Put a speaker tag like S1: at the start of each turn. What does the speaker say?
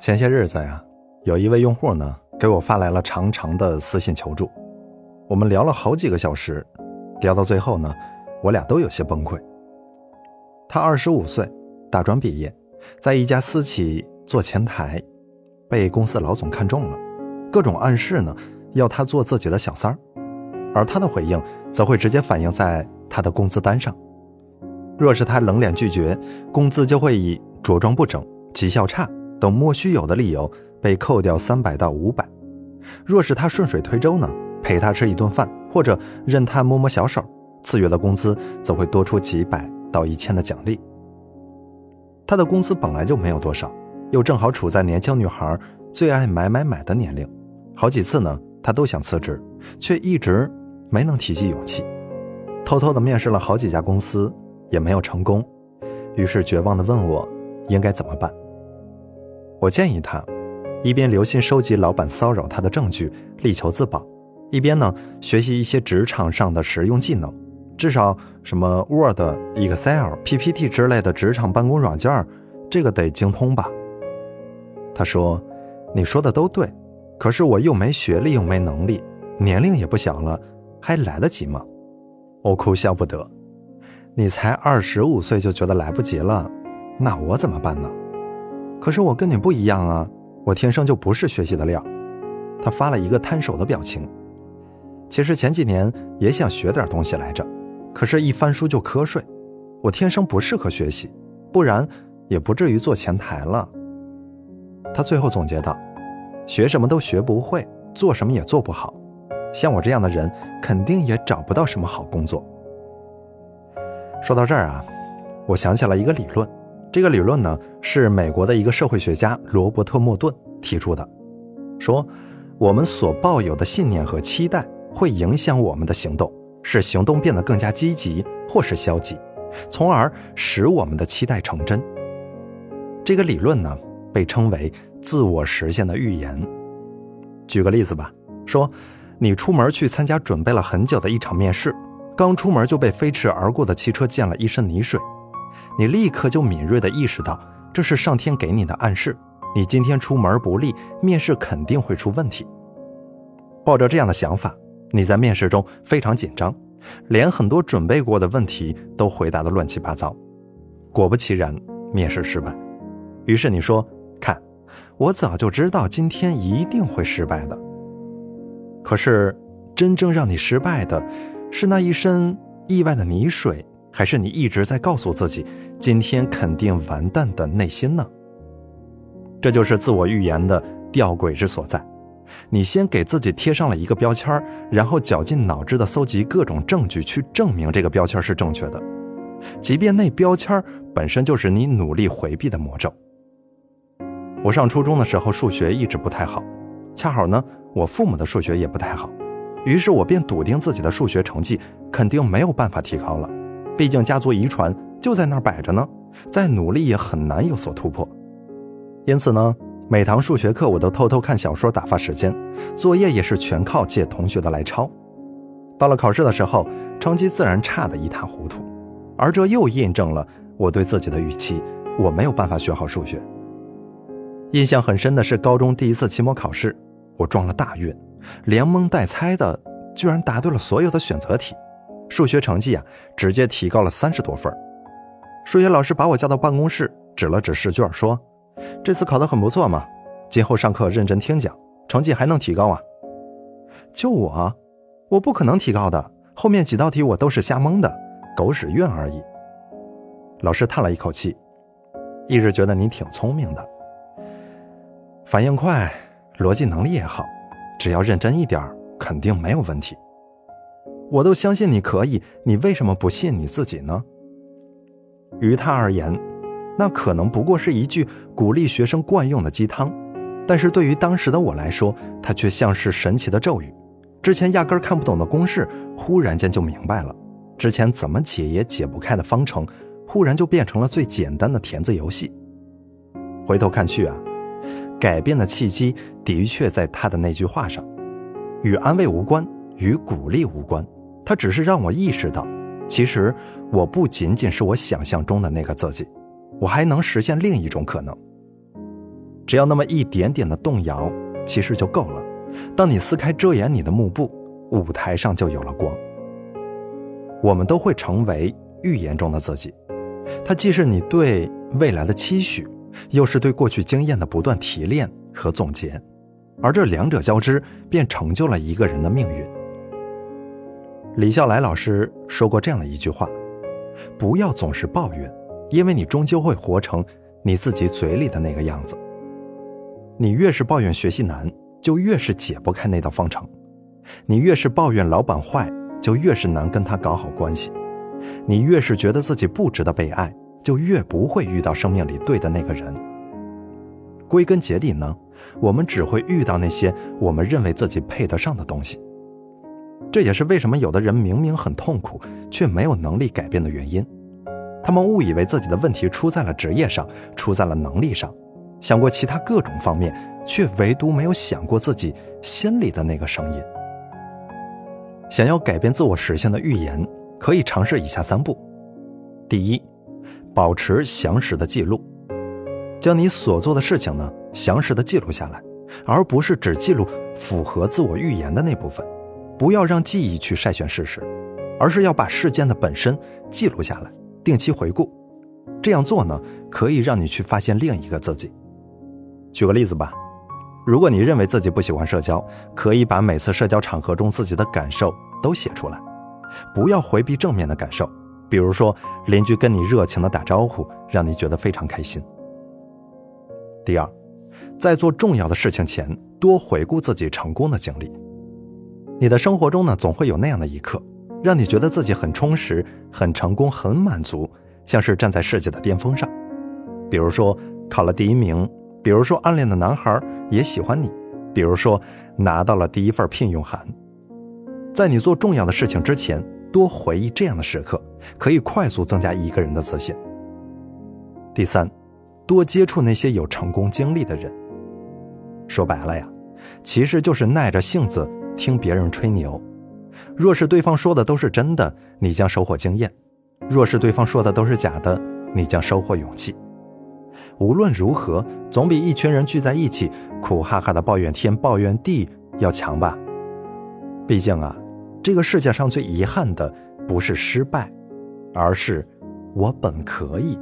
S1: 前些日子呀，有一位用户呢给我发来了长长的私信求助，我们聊了好几个小时，聊到最后呢，我俩都有些崩溃。他二十五岁，大专毕业，在一家私企做前台，被公司老总看中了，各种暗示呢要他做自己的小三儿，而他的回应则会直接反映在他的工资单上。若是他冷脸拒绝，工资就会以着装不整、绩效差。等莫须有的理由被扣掉三百到五百，若是他顺水推舟呢，陪他吃一顿饭或者任他摸摸小手，次月的工资则会多出几百到一千的奖励。他的工资本来就没有多少，又正好处在年轻女孩最爱买买买的年龄，好几次呢，他都想辞职，却一直没能提起勇气，偷偷的面试了好几家公司，也没有成功，于是绝望的问我应该怎么办。我建议他，一边留心收集老板骚扰他的证据，力求自保，一边呢学习一些职场上的实用技能，至少什么 Word、Excel、PPT 之类的职场办公软件，这个得精通吧。他说：“你说的都对，可是我又没学历，又没能力，年龄也不小了，还来得及吗？”我哭笑不得。你才二十五岁就觉得来不及了，那我怎么办呢？可是我跟你不一样啊，我天生就不是学习的料。他发了一个摊手的表情。其实前几年也想学点东西来着，可是，一翻书就瞌睡。我天生不适合学习，不然也不至于做前台了。他最后总结道：“学什么都学不会，做什么也做不好。像我这样的人，肯定也找不到什么好工作。”说到这儿啊，我想起了一个理论。这个理论呢，是美国的一个社会学家罗伯特·莫顿提出的，说我们所抱有的信念和期待会影响我们的行动，使行动变得更加积极或是消极，从而使我们的期待成真。这个理论呢，被称为自我实现的预言。举个例子吧，说你出门去参加准备了很久的一场面试，刚出门就被飞驰而过的汽车溅了一身泥水。你立刻就敏锐地意识到，这是上天给你的暗示。你今天出门不利，面试肯定会出问题。抱着这样的想法，你在面试中非常紧张，连很多准备过的问题都回答得乱七八糟。果不其然，面试失败。于是你说：“看，我早就知道今天一定会失败的。”可是，真正让你失败的，是那一身意外的泥水。还是你一直在告诉自己，今天肯定完蛋的内心呢？这就是自我预言的吊诡之所在。你先给自己贴上了一个标签，然后绞尽脑汁的搜集各种证据去证明这个标签是正确的，即便那标签本身就是你努力回避的魔咒。我上初中的时候数学一直不太好，恰好呢，我父母的数学也不太好，于是我便笃定自己的数学成绩肯定没有办法提高了。毕竟家族遗传就在那儿摆着呢，再努力也很难有所突破。因此呢，每堂数学课我都偷偷看小说打发时间，作业也是全靠借同学的来抄。到了考试的时候，成绩自然差得一塌糊涂。而这又印证了我对自己的预期：我没有办法学好数学。印象很深的是高中第一次期末考试，我撞了大运，连蒙带猜的，居然答对了所有的选择题。数学成绩啊，直接提高了三十多分。数学老师把我叫到办公室，指了指试卷，说：“这次考得很不错嘛，今后上课认真听讲，成绩还能提高啊。”就我，我不可能提高的。后面几道题我都是瞎蒙的，狗屎运而已。老师叹了一口气，一直觉得你挺聪明的，反应快，逻辑能力也好，只要认真一点，肯定没有问题。我都相信你可以，你为什么不信你自己呢？于他而言，那可能不过是一句鼓励学生惯用的鸡汤，但是对于当时的我来说，它却像是神奇的咒语。之前压根看不懂的公式，忽然间就明白了；之前怎么解也解不开的方程，忽然就变成了最简单的填字游戏。回头看去啊，改变的契机的确在他的那句话上，与安慰无关，与鼓励无关。他只是让我意识到，其实我不仅仅是我想象中的那个自己，我还能实现另一种可能。只要那么一点点的动摇，其实就够了。当你撕开遮掩你的幕布，舞台上就有了光。我们都会成为预言中的自己，它既是你对未来的期许，又是对过去经验的不断提炼和总结，而这两者交织，便成就了一个人的命运。李笑来老师说过这样的一句话：“不要总是抱怨，因为你终究会活成你自己嘴里的那个样子。你越是抱怨学习难，就越是解不开那道方程；你越是抱怨老板坏。”就越是难跟他搞好关系，你越是觉得自己不值得被爱，就越不会遇到生命里对的那个人。归根结底呢，我们只会遇到那些我们认为自己配得上的东西。这也是为什么有的人明明很痛苦，却没有能力改变的原因。他们误以为自己的问题出在了职业上，出在了能力上，想过其他各种方面，却唯独没有想过自己心里的那个声音。想要改变自我实现的预言，可以尝试以下三步：第一，保持详实的记录，将你所做的事情呢详实的记录下来，而不是只记录符合自我预言的那部分。不要让记忆去筛选事实，而是要把事件的本身记录下来，定期回顾。这样做呢，可以让你去发现另一个自己。举个例子吧。如果你认为自己不喜欢社交，可以把每次社交场合中自己的感受都写出来，不要回避正面的感受。比如说，邻居跟你热情的打招呼，让你觉得非常开心。第二，在做重要的事情前，多回顾自己成功的经历。你的生活中呢，总会有那样的一刻，让你觉得自己很充实、很成功、很满足，像是站在世界的巅峰上。比如说，考了第一名。比如说，暗恋的男孩也喜欢你；比如说，拿到了第一份聘用函。在你做重要的事情之前，多回忆这样的时刻，可以快速增加一个人的自信。第三，多接触那些有成功经历的人。说白了呀，其实就是耐着性子听别人吹牛。若是对方说的都是真的，你将收获经验；若是对方说的都是假的，你将收获勇气。无论如何，总比一群人聚在一起苦哈哈的抱怨天抱怨地要强吧。毕竟啊，这个世界上最遗憾的不是失败，而是我本可以。